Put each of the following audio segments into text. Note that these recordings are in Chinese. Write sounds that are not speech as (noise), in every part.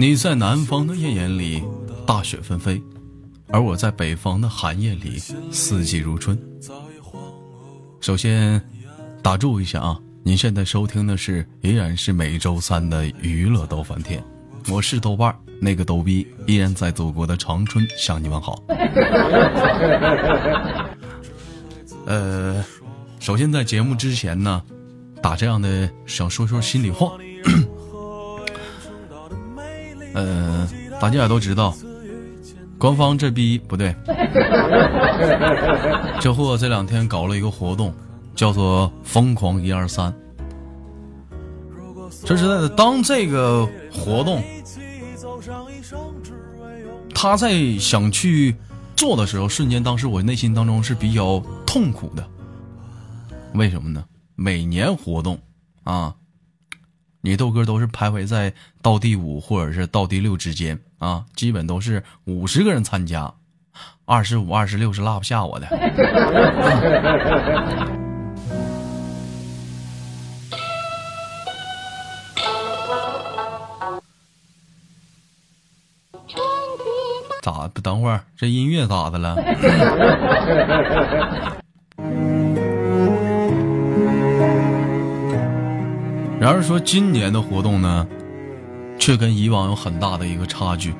你在南方的艳阳里，大雪纷飞；而我在北方的寒夜里，四季如春。首先，打住一下啊！您现在收听的是依然是每周三的娱乐逗翻天，我是豆瓣那个逗逼，依然在祖国的长春向你们好。(laughs) 呃，首先在节目之前呢，打这样的想说说心里话。呃，大家也都知道，官方这逼不对。(laughs) 这货这两天搞了一个活动，叫做“疯狂一二三”。说实在的，当这个活动他在想去做的时候，瞬间当时我内心当中是比较痛苦的。为什么呢？每年活动啊。你豆哥都是徘徊在倒第五或者是倒第六之间啊，基本都是五十个人参加，二十五、二十六是拉不下我的。(laughs) 咋？等会儿这音乐咋的了？(laughs) 然而说今年的活动呢，却跟以往有很大的一个差距。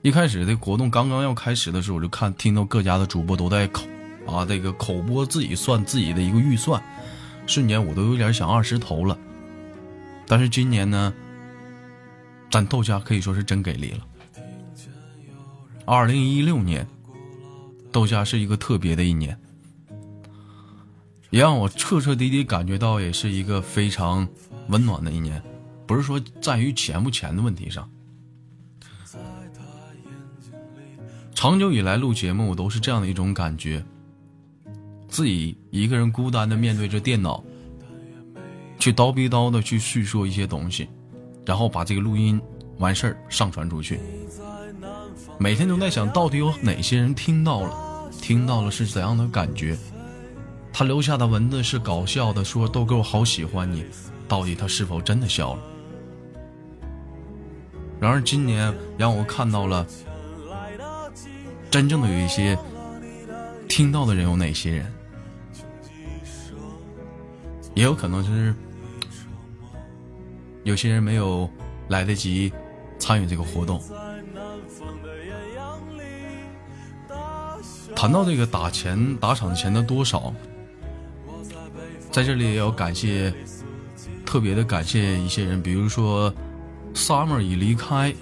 一开始这活动刚刚要开始的时候，我就看听到各家的主播都在口啊，这个口播自己算自己的一个预算，瞬间我都有点想二十投了。但是今年呢，咱豆家可以说是真给力了。二零一六年，豆家是一个特别的一年。也让我彻彻底底感觉到，也是一个非常温暖的一年，不是说在于钱不钱的问题上。长久以来录节目，我都是这样的一种感觉：自己一个人孤单的面对着电脑，去叨逼叨的去叙述一些东西，然后把这个录音完事儿上传出去。每天都在想到底有哪些人听到了，听到了是怎样的感觉。他留下的文字是搞笑的，说豆哥我好喜欢你，到底他是否真的笑了？然而今年让我看到了真正的有一些听到的人有哪些人，也有可能就是有些人没有来得及参与这个活动。谈到这个打钱打赏钱的多少？在这里也要感谢，特别的感谢一些人，比如说，summer 已离开，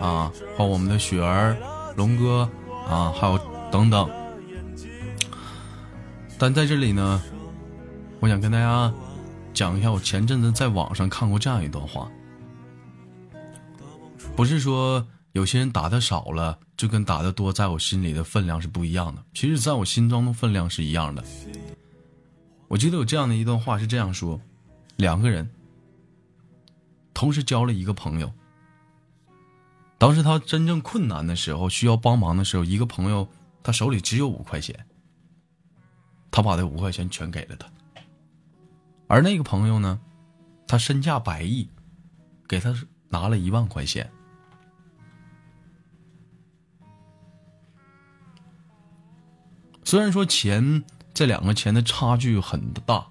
啊，还有我们的雪儿、龙哥，啊，还有等等。但在这里呢，我想跟大家讲一下，我前阵子在网上看过这样一段话，不是说有些人打的少了，就跟打的多，在我心里的分量是不一样的。其实，在我心中的分量是一样的。我记得有这样的一段话是这样说：两个人同时交了一个朋友，当时他真正困难的时候需要帮忙的时候，一个朋友他手里只有五块钱，他把这五块钱全给了他；而那个朋友呢，他身价百亿，给他拿了一万块钱。虽然说钱。这两个钱的差距很大，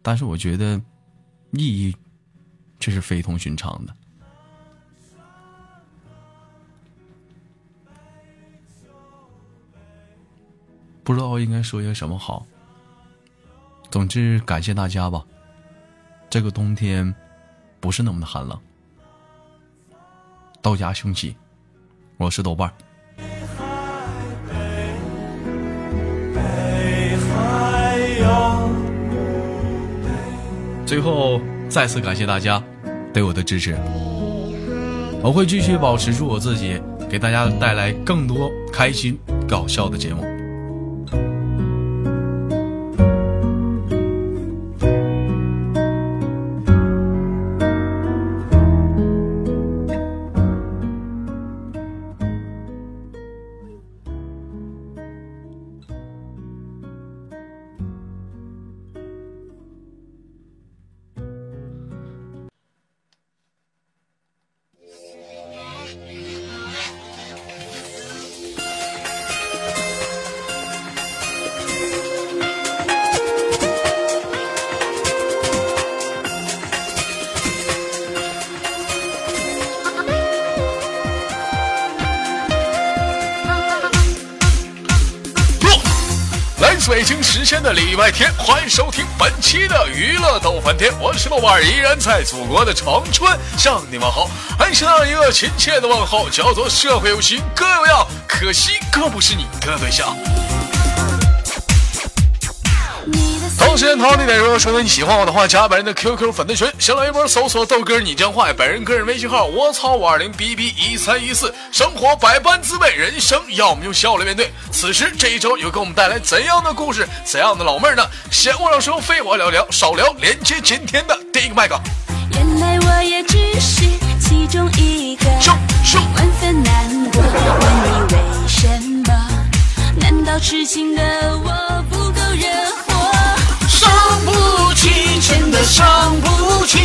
但是我觉得意义却是非同寻常的。不知道应该说些什么好。总之，感谢大家吧。这个冬天不是那么的寒冷。道家兄起，我是豆瓣儿。最后再次感谢大家对我的支持，我会继续保持住我自己，给大家带来更多开心搞笑的节目。自北京时间的礼拜天，欢迎收听本期的娱乐逗翻天，我是豆瓣儿，依然在祖国的长春向你们好，还是那一个亲切的问候，叫做社会有情哥有样，可惜哥不是你的对象。时间同样地点，如果说你喜欢我的话，加本人的 QQ 粉丝群，先来一波搜索豆哥你真坏，本人个人微信号我操五二零 B B 一三一四，生活百般滋味，人生要我们用笑来面对。此时这一周又给我们带来怎样的故事，怎样的老妹儿呢？闲话少说，废话聊聊，少聊，连接今天的第一个麦克。原来我也只是其中一个，万分难过。问你为什么？难道痴情的我不起，真的伤不起。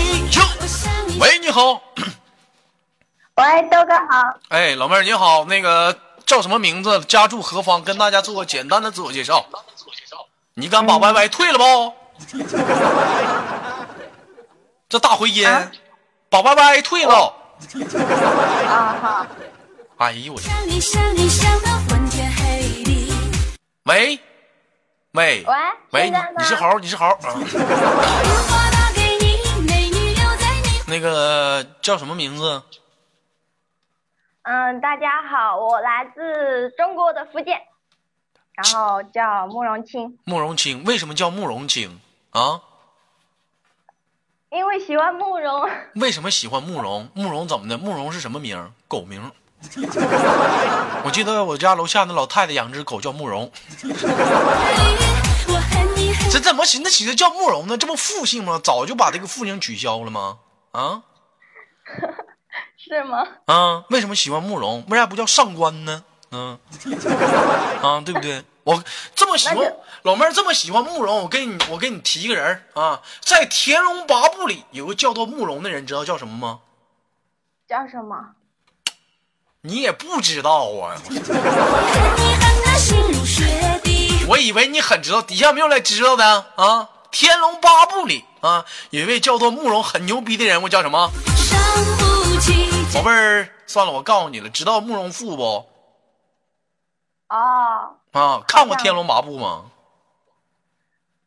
喂，你好，喂，豆哥好，哎，老妹儿你好，那个叫什么名字？家住何方？跟大家做个简单的自我介绍。你敢把 YY 退了不？(laughs) 这大回音，啊把 YY 退了。啊哈，哎呦我去！喂，喂，喂喂，你是猴？你是猴？啊。那个叫什么名字？嗯，大家好，我来自中国的福建，然后叫慕容清，慕容清。为什么叫慕容清啊？因为喜欢慕容，(laughs) 为什么喜欢慕容？慕容怎么的？慕容是什么名？狗名儿。(laughs) 我记得我家楼下那老太太养只狗叫慕容，(laughs) 这怎么寻思起的叫慕容呢？这不复姓吗？早就把这个复姓取消了吗？啊是吗？啊！为什么喜欢慕容？为啥不叫上官呢？嗯 (laughs) 啊，对不对？我这么喜欢老妹儿，这么喜欢慕容，我给你我给你提一个人儿啊，在《天龙八部》里有个叫做慕容的人，知道叫什么吗？叫什么？你也不知道啊！我以为你很知道，底下没有来知道的啊！《天龙八部》里啊，有一位叫做慕容很牛逼的人物，叫什么？伤不起。宝贝儿，算了，我告诉你了，知道慕容复不？哦，啊，看过《天龙八部》吗？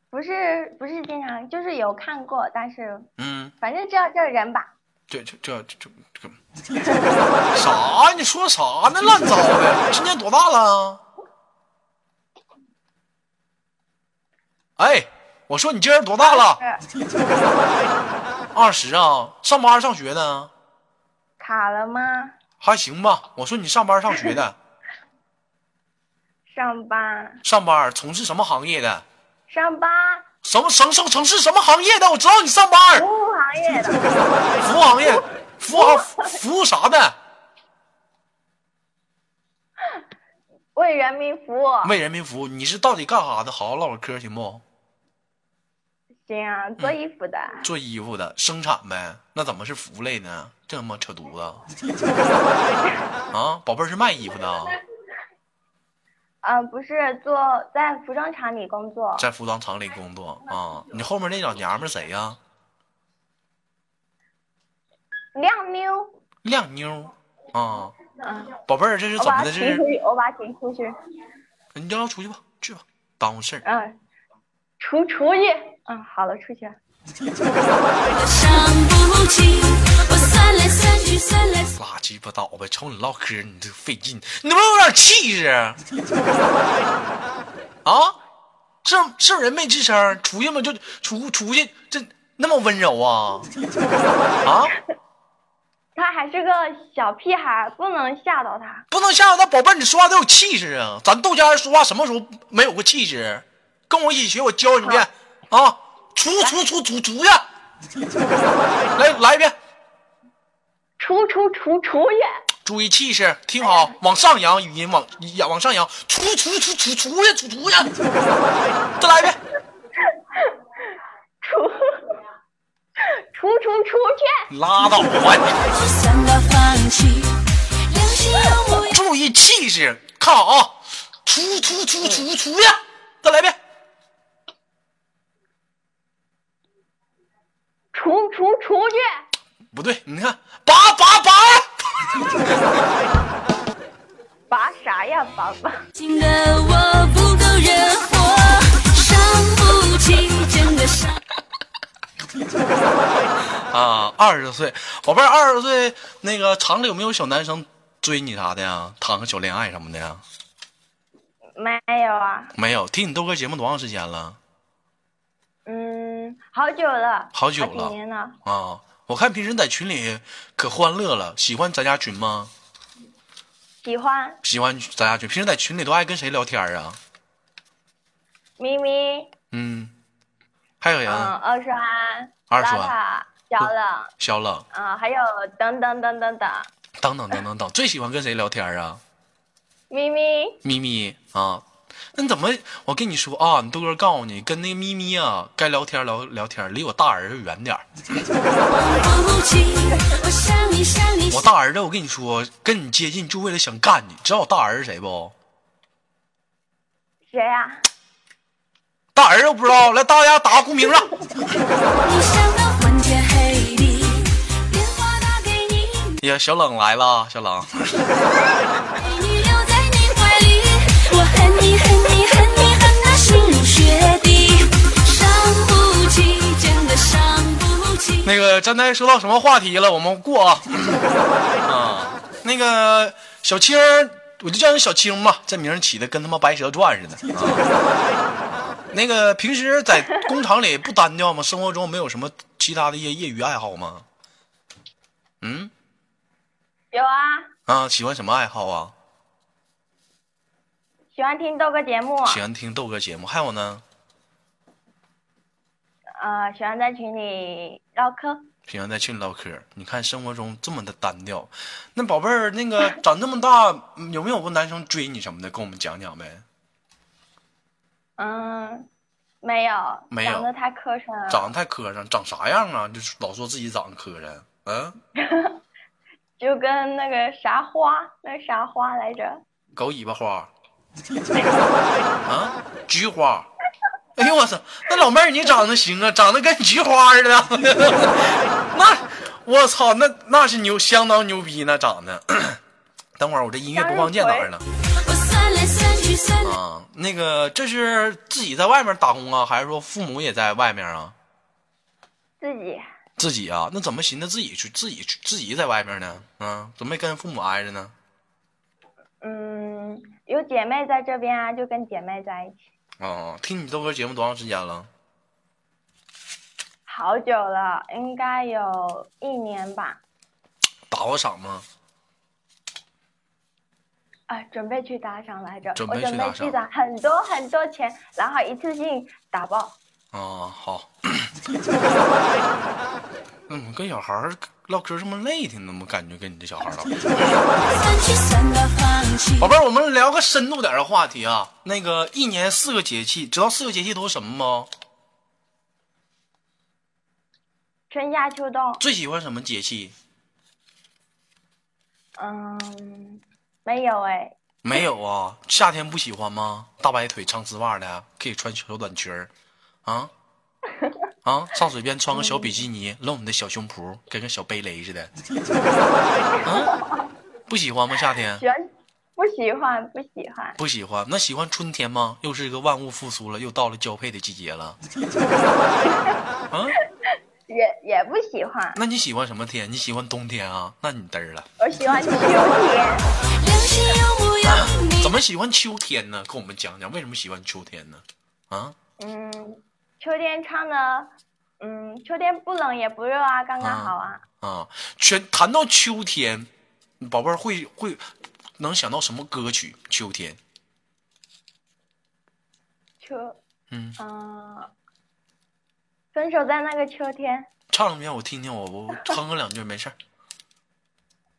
不是不是经常，就是有看过，但是嗯，反正知道这个人吧。这这这这这这 (laughs) 啥？你说啥呢？乱糟的！今年多大了？哎，我说你今年多大了？二十啊？上班上学呢？卡了吗？还行吧。我说你上班上学的，(laughs) 上班上班从事什么行业的？上班，什么城城城市什么行业的？我知道你上班服务行业的，(laughs) 服务行业，服务行服务啥的？(laughs) 为人民服务。为人民服务。你是到底干啥的？好好唠会嗑行不？行啊，做衣服的。做衣服的，生产呗。那怎么是服务类呢？这他妈扯犊子！(laughs) 啊，宝贝儿是卖衣服的啊，(laughs) 呃，不是做在服装厂里工作，在服装厂里工作啊。你后面那老娘们儿谁呀、靓妞。靓妞啊，嗯，宝贝儿这是怎么的？这是我把他请出去。你就要出去吧，去吧，耽误事儿。嗯，出出去。嗯，好了，出去了。我伤不起，我算来算去算来算拉鸡巴倒吧！瞅你唠嗑，你这费劲，你能不能有点气势 (laughs) 啊？啊，是是人没吱声，出去嘛就出出去，这那么温柔啊？啊，他还是个小屁孩，不能吓到他。不能吓到他宝贝儿，你说话得有气势啊！咱豆家人说话什么时候没有过气势？跟我一起学，我教你一遍啊！出出出出出去！来来一遍，出出出出去，注意气势，听好，往上扬，语音往扬往上扬，出出出出出去，出出去！(laughs) 再来一遍，出 (laughs) 出出出去，拉倒吧你！(laughs) 注意气势，看好啊！出出出出出去！再来一遍，出出出去，不对，你看，二十岁，宝贝儿，二十岁那个厂里有没有小男生追你啥的呀？谈个小恋爱什么的呀？没有啊，没有，听你豆哥节目多长时间了？嗯，好久了，好久了几年了，啊，我看平时在群里可欢乐了，喜欢咱家群吗？喜欢喜欢咱家群，平时在群里都爱跟谁聊天啊？咪咪，嗯，还有人、嗯，二川，二川拉塔，小冷，小冷，啊，还有等等等等等，等等等等等，最喜欢跟谁聊天啊？咪咪，咪咪啊，那你怎么？我跟你说啊，你豆哥告诉你，跟那个咪咪啊，该聊天聊聊天，离我大儿子远点儿。我大儿子，我跟你说，跟你接近就为了想干你。知道我大儿子谁不？谁呀、大儿子我不知道，来大家打个公屏上。不起，真的伤不起。(laughs) 那个刚才说到什么话题了？我们过啊。啊，那个小青，我就叫你小青吧，这名起的跟他妈白蛇传似的。啊，那个平时在工厂里不单调吗？生活中没有什么其他的业业余爱好吗？嗯有啊，啊，喜欢什么爱好啊？喜欢听豆哥节目，喜欢听豆哥节目，还有呢？呃，喜欢在群里唠嗑。喜欢在群里唠嗑。你看生活中这么的单调，那宝贝儿，那个 (laughs) 长这么大，嗯有没有过男生追你什么的？跟我们讲讲呗。嗯，没有，没有长得太磕碜了，长得太磕碜，长啥样啊？就是老说自己长得磕碜，嗯，(laughs) 就跟那个啥花，那啥花来着？狗尾巴花，啊，菊花。哎呦我操，那老妹儿你长得行啊，长得跟菊花似的。(laughs) 那我操，那那是牛，相当牛逼呢，长得。等会儿我这音乐播放键哪儿了？我算来算去算来。啊，那个这是自己在外面打工啊，还是说父母也在外面啊？自己自己啊，那怎么寻思自己去自己去自己在外面呢？啊，怎么没跟父母挨着呢？嗯，有姐妹在这边啊，就跟姐妹在一起。哦，听你豆哥节目多长时间了？好久了，应该有一年吧。打过赏吗？啊，准备去打赏来着，准我准备备去打很多很多钱，然后一次性打爆。哦，好。(laughs) 怎么跟小孩儿唠嗑这么累挺？怎么感觉跟你这小孩唠。宝贝儿，我们聊个深度点的话题啊。那个一年四个节气，知道四个节气都是什么吗？春夏秋冬，最喜欢什么节气？嗯，没有哎，没有啊，夏天不喜欢吗？大白腿长丝袜的，可以穿小短裙儿，啊 (laughs) 啊，上水边穿个小比基尼，露你的小胸脯，跟个小贝雷似的。(laughs) 啊，不喜欢吗？夏天喜欢不喜欢不喜欢，不喜欢，那喜欢春天吗？又是一个万物复苏了，又到了交配的季节了。(laughs) 啊，也也不喜欢，那你喜欢什么天？你喜欢冬天啊？那你嘚儿了。我喜欢秋天。怎么喜欢秋天呢？跟我们讲讲为什么喜欢秋天呢？啊，嗯，秋天穿的嗯，秋天不冷也不热啊，刚刚啊好啊。啊，全谈到秋天，宝贝儿会会能想到什么歌曲？秋天，秋，嗯，嗯、分手在那个秋天，唱两遍我听听，我我 (laughs) 哼个两句没事儿。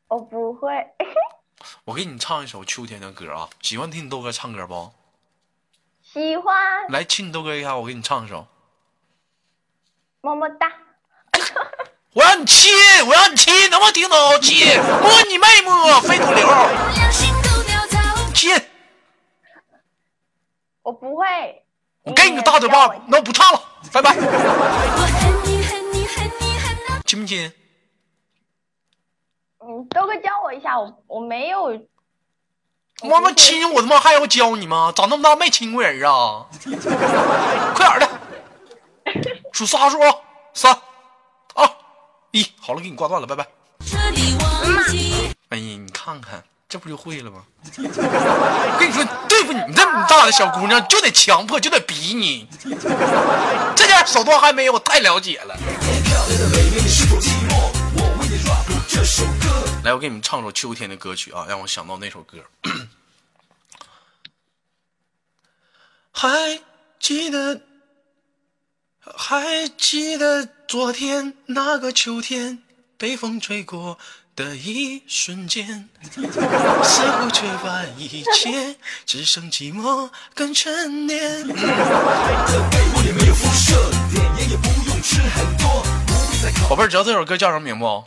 我不会。(laughs) 我给你唱一首秋天的歌啊，喜欢听你豆哥唱歌不？喜欢，来亲你豆哥一下，我给你唱一首。么么哒。我让你亲，我让你亲，能不能听懂？亲，摸你妹摸，非主流。亲，我不会。我给你个大嘴巴子，那我不唱了，拜拜。亲不亲？嗯，豆哥教我一下，我我没有。我妈妈亲我他妈还要教你吗？长那么大没亲过人啊！(laughs) 快点的，数仨数啊，三、二、一，好了，给你挂断了，拜拜。哎呀，你看看，这不就会了吗？我跟你说，对付你这么大的小姑娘，就得强迫，就得逼你。这点手段还没有，我太了解了。来，我给你们唱首秋天的歌曲啊，让我想到那首歌。(coughs) 还记得，还记得昨天那个秋天，被风吹过的一瞬间，(laughs) 似乎吹完一切，只剩寂寞跟沉淀。(laughs) 宝贝儿，知道这首歌叫什么名不？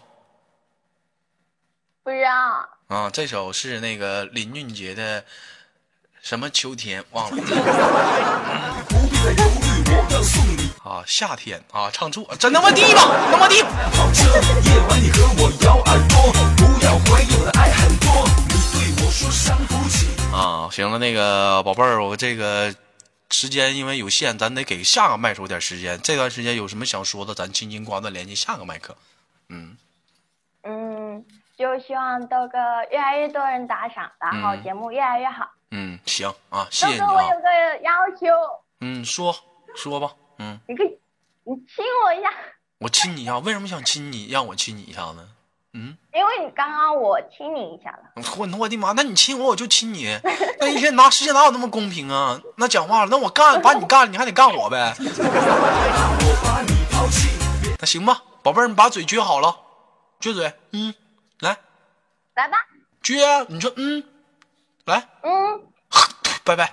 不知道。啊，这首是那个林俊杰的什么秋天忘了。(laughs) 啊，夏天啊，唱错，真他妈地吧，他妈地吧。啊，行了，那个宝贝儿，我这个时间因为有限，咱得给下个麦手点时间。这段时间有什么想说的，咱轻轻挂断连接下个麦克。嗯，嗯，就希望豆哥越来越多人打赏，然后嗯节目越来越好。嗯，行啊，谢豆哥，谢你啊我有。个要求，嗯，说说吧。嗯，你可以，你亲我一下，(laughs) 我亲你一下，为什么想亲你？让我亲你一下呢？嗯，因为你刚刚我亲你一下了。我我的妈！那你亲我，我就亲你。那一天拿世界哪有那么公平啊？(laughs) 那讲话了，那我干 (laughs) 把你干了，你还得干我呗？那行吧，宝贝儿，你把嘴撅好了，撅嘴，嗯，来来吧，撅啊，你说嗯，来，嗯，拜拜。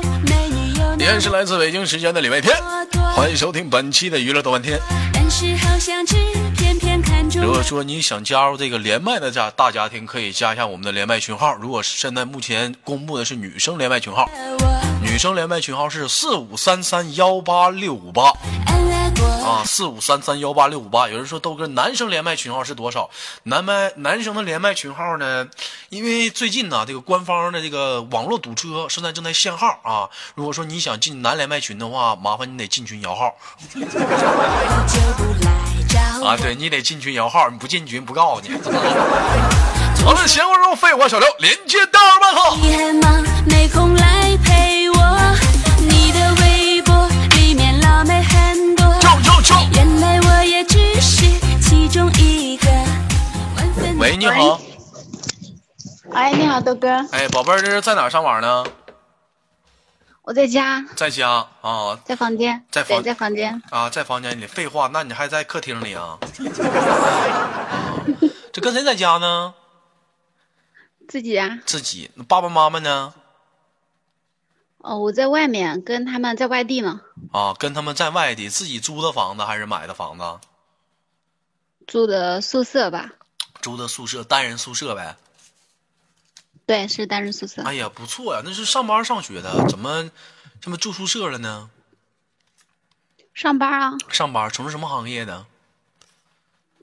美女有依然是来自北京时间的礼拜天，欢迎收听本期的娱乐豆瓣天。如果说你想加入这个连麦的家大家庭，可以加一下我们的连麦群号。如果现在目前公布的是女生连麦群号，我，女生连麦群号是四五三三幺八六五八。啊，四五三三幺八六五八。有人说豆哥，男生连麦群号是多少？男麦男生的连麦群号呢？因为最近呢，这个官方的这个网络堵车现在正在限号啊。如果说你想进男连麦群的话，麻烦你得进群摇号 (laughs) 啊，对你得进群摇号，你不进群不告诉你。(laughs) 好了，闲话少说，废话少聊，连接大二麦克。哎，你好，豆哥，哎，宝贝儿，这是在哪儿上网呢？我在家，在家啊在房间，在房对，在房间。啊，在房间里。废话，那你还在客厅里啊？(laughs) 这跟谁在家呢？自己啊，自己。那爸爸妈妈呢？哦，我在外面跟他们在外地呢，啊，跟他们在外地，自己租的房子还是买的房子？住的宿舍吧？租的宿舍，单人宿舍呗。对，是单人宿舍。哎呀，不错呀，那是上班上学的，怎么这么住宿舍了呢？上班啊，上班从事什么行业的？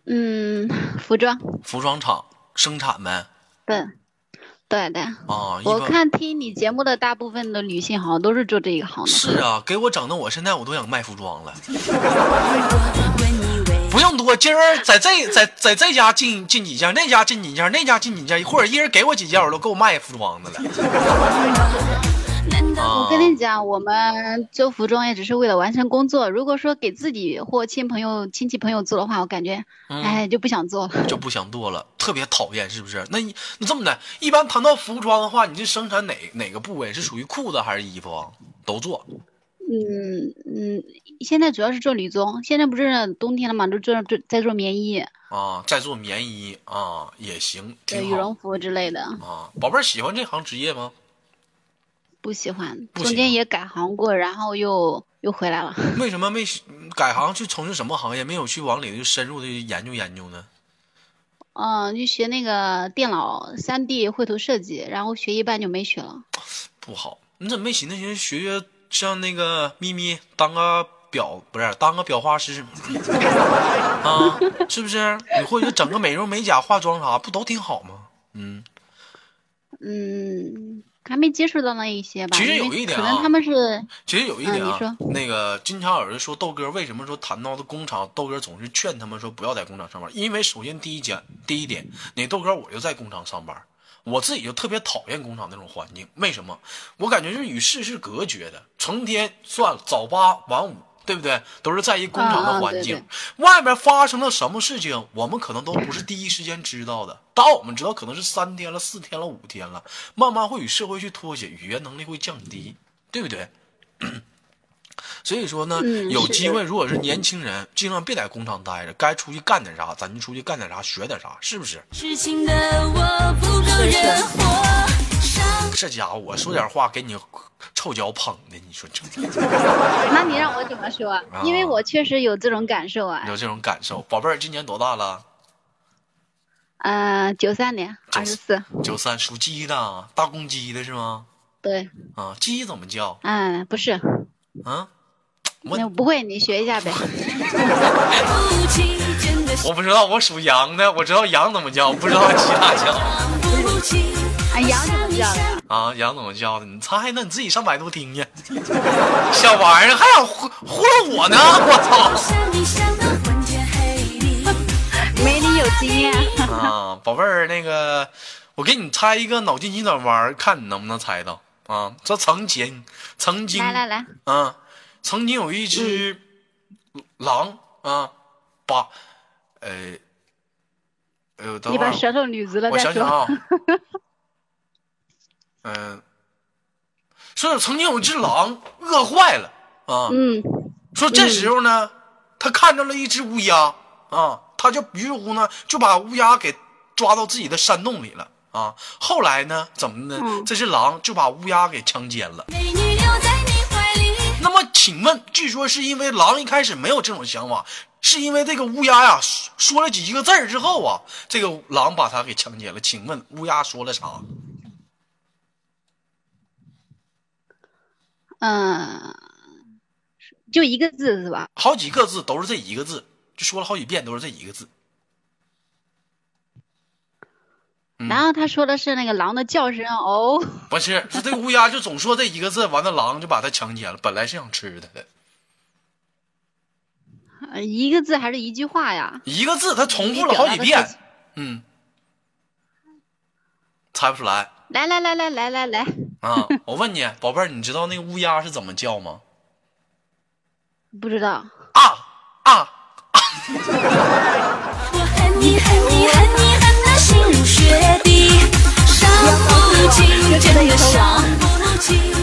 嗯，服装，服装厂生产呗。对，对的。啊？我看听你节目的大部分的女性好像都是做这一行的。是啊，给我整的，我现在我都想卖服装了。(laughs) 不用多，今儿在这在在这家进进几件，那家进几件，那家进几件，或者一人给我几件，我都够卖服装的了。(laughs) 我跟你讲，我们做服装也只是为了完成工作。如果说给自己或亲朋友、亲戚朋友做的话，我感觉，嗯哎，就不想做了。就不想做了，特别讨厌，是不是？那你你这么的，一般谈到服装的话，你这生产哪哪个部位是属于裤子还是衣服啊？都做嗯嗯，现在主要是做女装，现在不是冬天了嘛，都做做在做棉衣、啊，在做棉衣啊也行，对羽绒服之类的。啊。宝贝儿喜欢这行职业吗？不喜欢，不喜欢中间也改行过，然后又又回来了。为 (laughs) 什么没改行去从事什么行业？没有去往里就深入的研究研究呢？嗯，就学那个电脑三 D 绘图设计，然后学一半就没学了。不好，你怎么没寻思寻思学学像那个咪咪当个表不是当个裱花师啊？是不是？你或者整个美容美甲、化妆啥，不都挺好吗？嗯，嗯，还没接触到那一些吧。其实有一点啊可能他们是其实有一点啊，嗯那个经常有人说豆哥为什么说谈到的工厂，豆哥总是劝他们说不要在工厂上班，因为首先第一点，第一点，那豆哥我就在工厂上班，我自己就特别讨厌工厂那种环境，为什么？我感觉是与世是隔绝的，成天算了早八晚五。对不对？都是在一工厂的环境，对对外面发生了什么事情，我们可能都不是第一时间知道的。当我们知道可能是三天了、四天了、五天了，慢慢会与社会去脱节，语言能力会降低，对不对？所以说呢，嗯有机会，如果是年轻人，尽量别在工厂待着，该出去干点啥，咱就出去干点啥，学点啥，是不是？痴情的我不够人活，这家伙，我说点话给你臭脚捧的，你说这 (laughs) 那你让我怎么说？因为我确实有这种感受啊。有这种感受。宝贝儿，今年多大了？嗯，九三年，二十四，九三，属鸡的，大公鸡的是吗？对，啊，鸡怎么叫？嗯，不是，啊，我那不会，你学一下呗。我 (laughs) 不知道，我属羊的，我知道羊怎么叫，不知道其他叫。啊，羊怎么叫的？啊，羊怎么叫的？你猜呢？你自己上百度听去。小玩意儿还想糊糊弄我呢！我操！(laughs) 没你有经验。啊，宝贝儿，那个，我给你猜一个脑筋急转弯，看你能不能猜到啊？这曾经，曾经，来来来，啊，曾经有一只狼啊，把，呃，呃，等会儿你把舌头捋直了我。想想啊，嗯、(laughs) 说。曾经有一只狼饿坏了啊，嗯，说这时候呢，他看到了一只乌鸦啊，他就于是乎呢就把乌鸦给抓到自己的山洞里了啊。后来呢，怎么呢？嗯这只狼就把乌鸦给强奸了。美女留在你怀里。那么，请问，据说是因为狼一开始没有这种想法，是因为这个乌鸦呀说说了几个字儿之后啊，这个狼把他给强奸了。请问乌鸦说了啥？嗯，就一个字是吧？好几个字都是这一个字，就说了好几遍都是这一个字。然后他说的是那个狼的叫声哦。不是是这个乌鸦就总说这一个字完了狼就把他强奸了本来是想吃他的一个字还是一句话呀？一个字他重复了好几遍嗯。猜不出来。来来来来来来。来啊我问你宝贝你知道那个乌鸦是怎么叫吗？不知道。啊啊。啊我恨你恨你恨你恨的心如血不尽，真的伤不尽。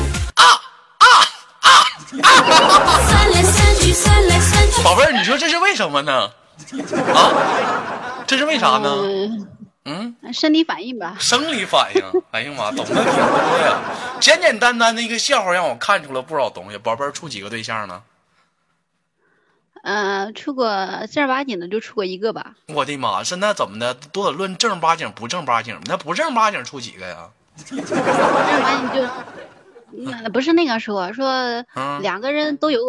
算来算去，算来算去，宝贝儿，你说这是为什么呢？啊，这是为啥呢？嗯，生理反应吧。生理反应。哎呀妈，懂得挺多呀！简简单单的一个笑话让我看出了不少东西。宝贝儿处几个对象呢？嗯、出过正儿八经的就出过一个吧。我的妈！现在怎么的都得论正儿八经不正儿八经，那不正儿八经处几个呀？正儿八经就，那不是那个说说嗯两个人都有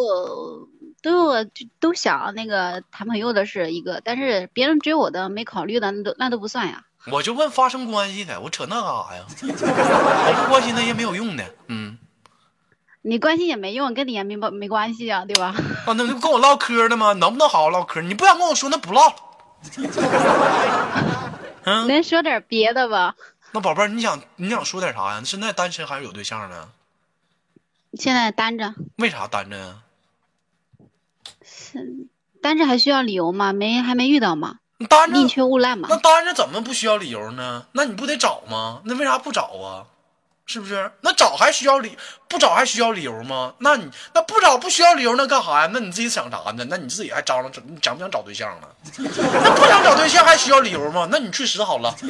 都有都想那个谈朋友的是一个，但是别人追我的没考虑的那都那都不算呀。我就问发生关系的，我扯那干啥呀？(laughs) 我不关心那些没有用的。嗯，你关心也没用，跟你也没没关系啊，对吧？啊，那不跟我唠嗑呢吗？能不能好好唠嗑？你不想跟我说，那不唠。嗯，能说点别的吧？那宝贝儿，你想你想说点啥呀？现在单身还是有对象呢？现在单着，为啥单着呀？单着还需要理由吗？没还没遇到吗？你单着宁缺毋滥嘛那。单着怎么不需要理由呢？那你不得找吗？那为啥不找啊？是不是？那找还需要理，不找还需要理由吗？那你那不找不需要理由，那干啥呀？那你自己想啥呢？那你自己还张罗，你想不想找对象呢？那不想找对象还需要理由吗？那你去死好了。你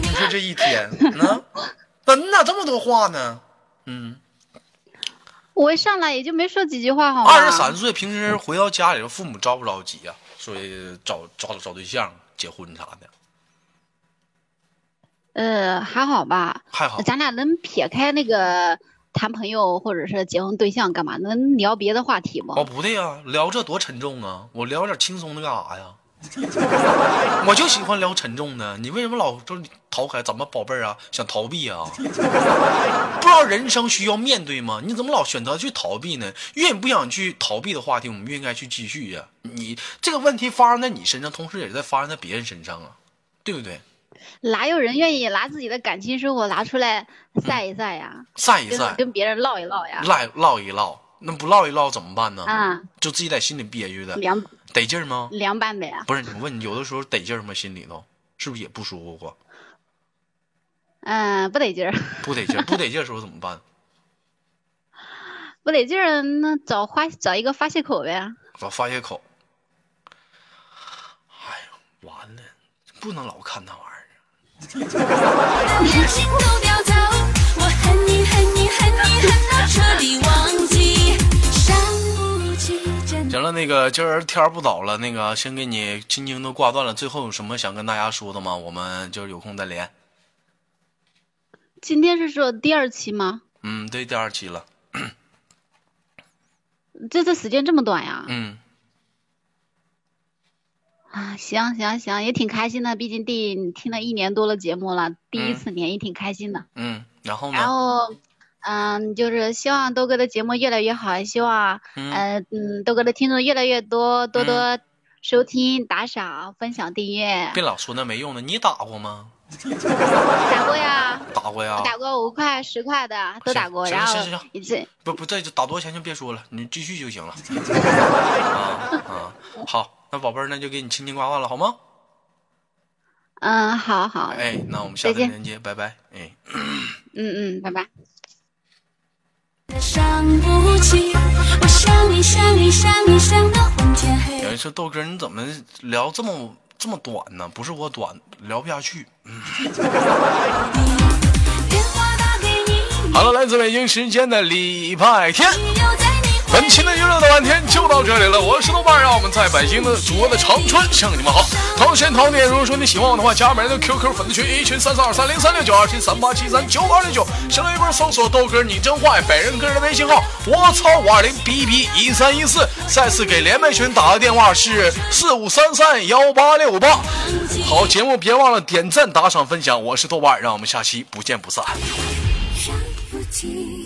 你。说这一天，呢？那你咋这么多话呢？嗯，我一上来也就没说几句话，好吗？二十三岁，平时回到家里，父母着不着急呀、说找找找对象、结婚啥的，呃，还好吧。还好。咱俩能撇开那个谈朋友或者是结婚对象干嘛？能聊别的话题不？哦，不对呀、聊这多沉重啊！我聊点轻松的干啥呀？(laughs) 我就喜欢聊沉重的，你为什么老就逃开？怎么宝贝儿啊？想逃避啊？(laughs) 不知道人生需要面对吗？你怎么老选择去逃避呢？越不想去逃避的话题，我们越应该去继续呀、你这个问题发生在你身上，同时也在发生在别人身上啊，对不对？哪有人愿意拿自己的感情生活拿出来晒一晒呀？跟晒一晒，跟别人唠一唠呀？唠唠一唠，那不唠一唠怎么办呢？啊，就自己在心里憋屈的，凉得劲儿吗？凉拌的呀。不是，我问你，有的时候得劲儿吗？心里头是不是也不舒服过？嗯，不得劲儿，不得劲儿，不得劲儿的时候怎么办？(laughs) 不得劲儿，那找发找一个发泄口呗。找发泄口。哎呀，完了，不能老看那玩意儿。行了，那个今儿天不早了，那个先给你轻轻的挂断了。最后有什么想跟大家说的吗？我们就是有空再连。今天是说第二期吗？嗯，对，第二期了。这次时间这么短呀？嗯，啊，行行行，也挺开心的，毕竟第听了一年多了节目了，第一次连也挺开心的。嗯，然后呢？然后，嗯，就是希望豆哥的节目越来越好，希望，嗯呃，嗯，豆哥的听众越来越多，多多收听、打赏、分享、订阅。别老说那没用的，你打过吗？(laughs) 打过呀，(laughs) 打过呀？打过五块、十块的都打过，然后行行行次，不不，这打多少钱就别说了，你继续就行了。(laughs) 啊啊，好，那宝贝儿，那就给你亲亲挂挂了，好吗？嗯，好好，哎，那我们下次连接，拜拜。哎，嗯嗯，拜拜。伤不起，我想你想你想你想到昏天黑有人说豆哥你怎么聊这么这么短呢？不是我短，聊不下去。电话打给你，好了，来自北京时间的礼拜天。本期的娱乐的半天就到这里了，我是豆瓣，让我们在北京的祖国的长春向你们好。同时，同点，如果说你喜欢我的话，加本人的 QQ 粉丝群一群三三二三零三六九二七三八七三九二六九，新浪微博搜索豆哥你真坏，本人个人的微信号我操五二零 B B 一三一四，再次给连麦群打个电话是四五三三幺八六八。好，节目别忘了点赞、打赏、分享，我是豆瓣，让我们下期不见不散。伤不起。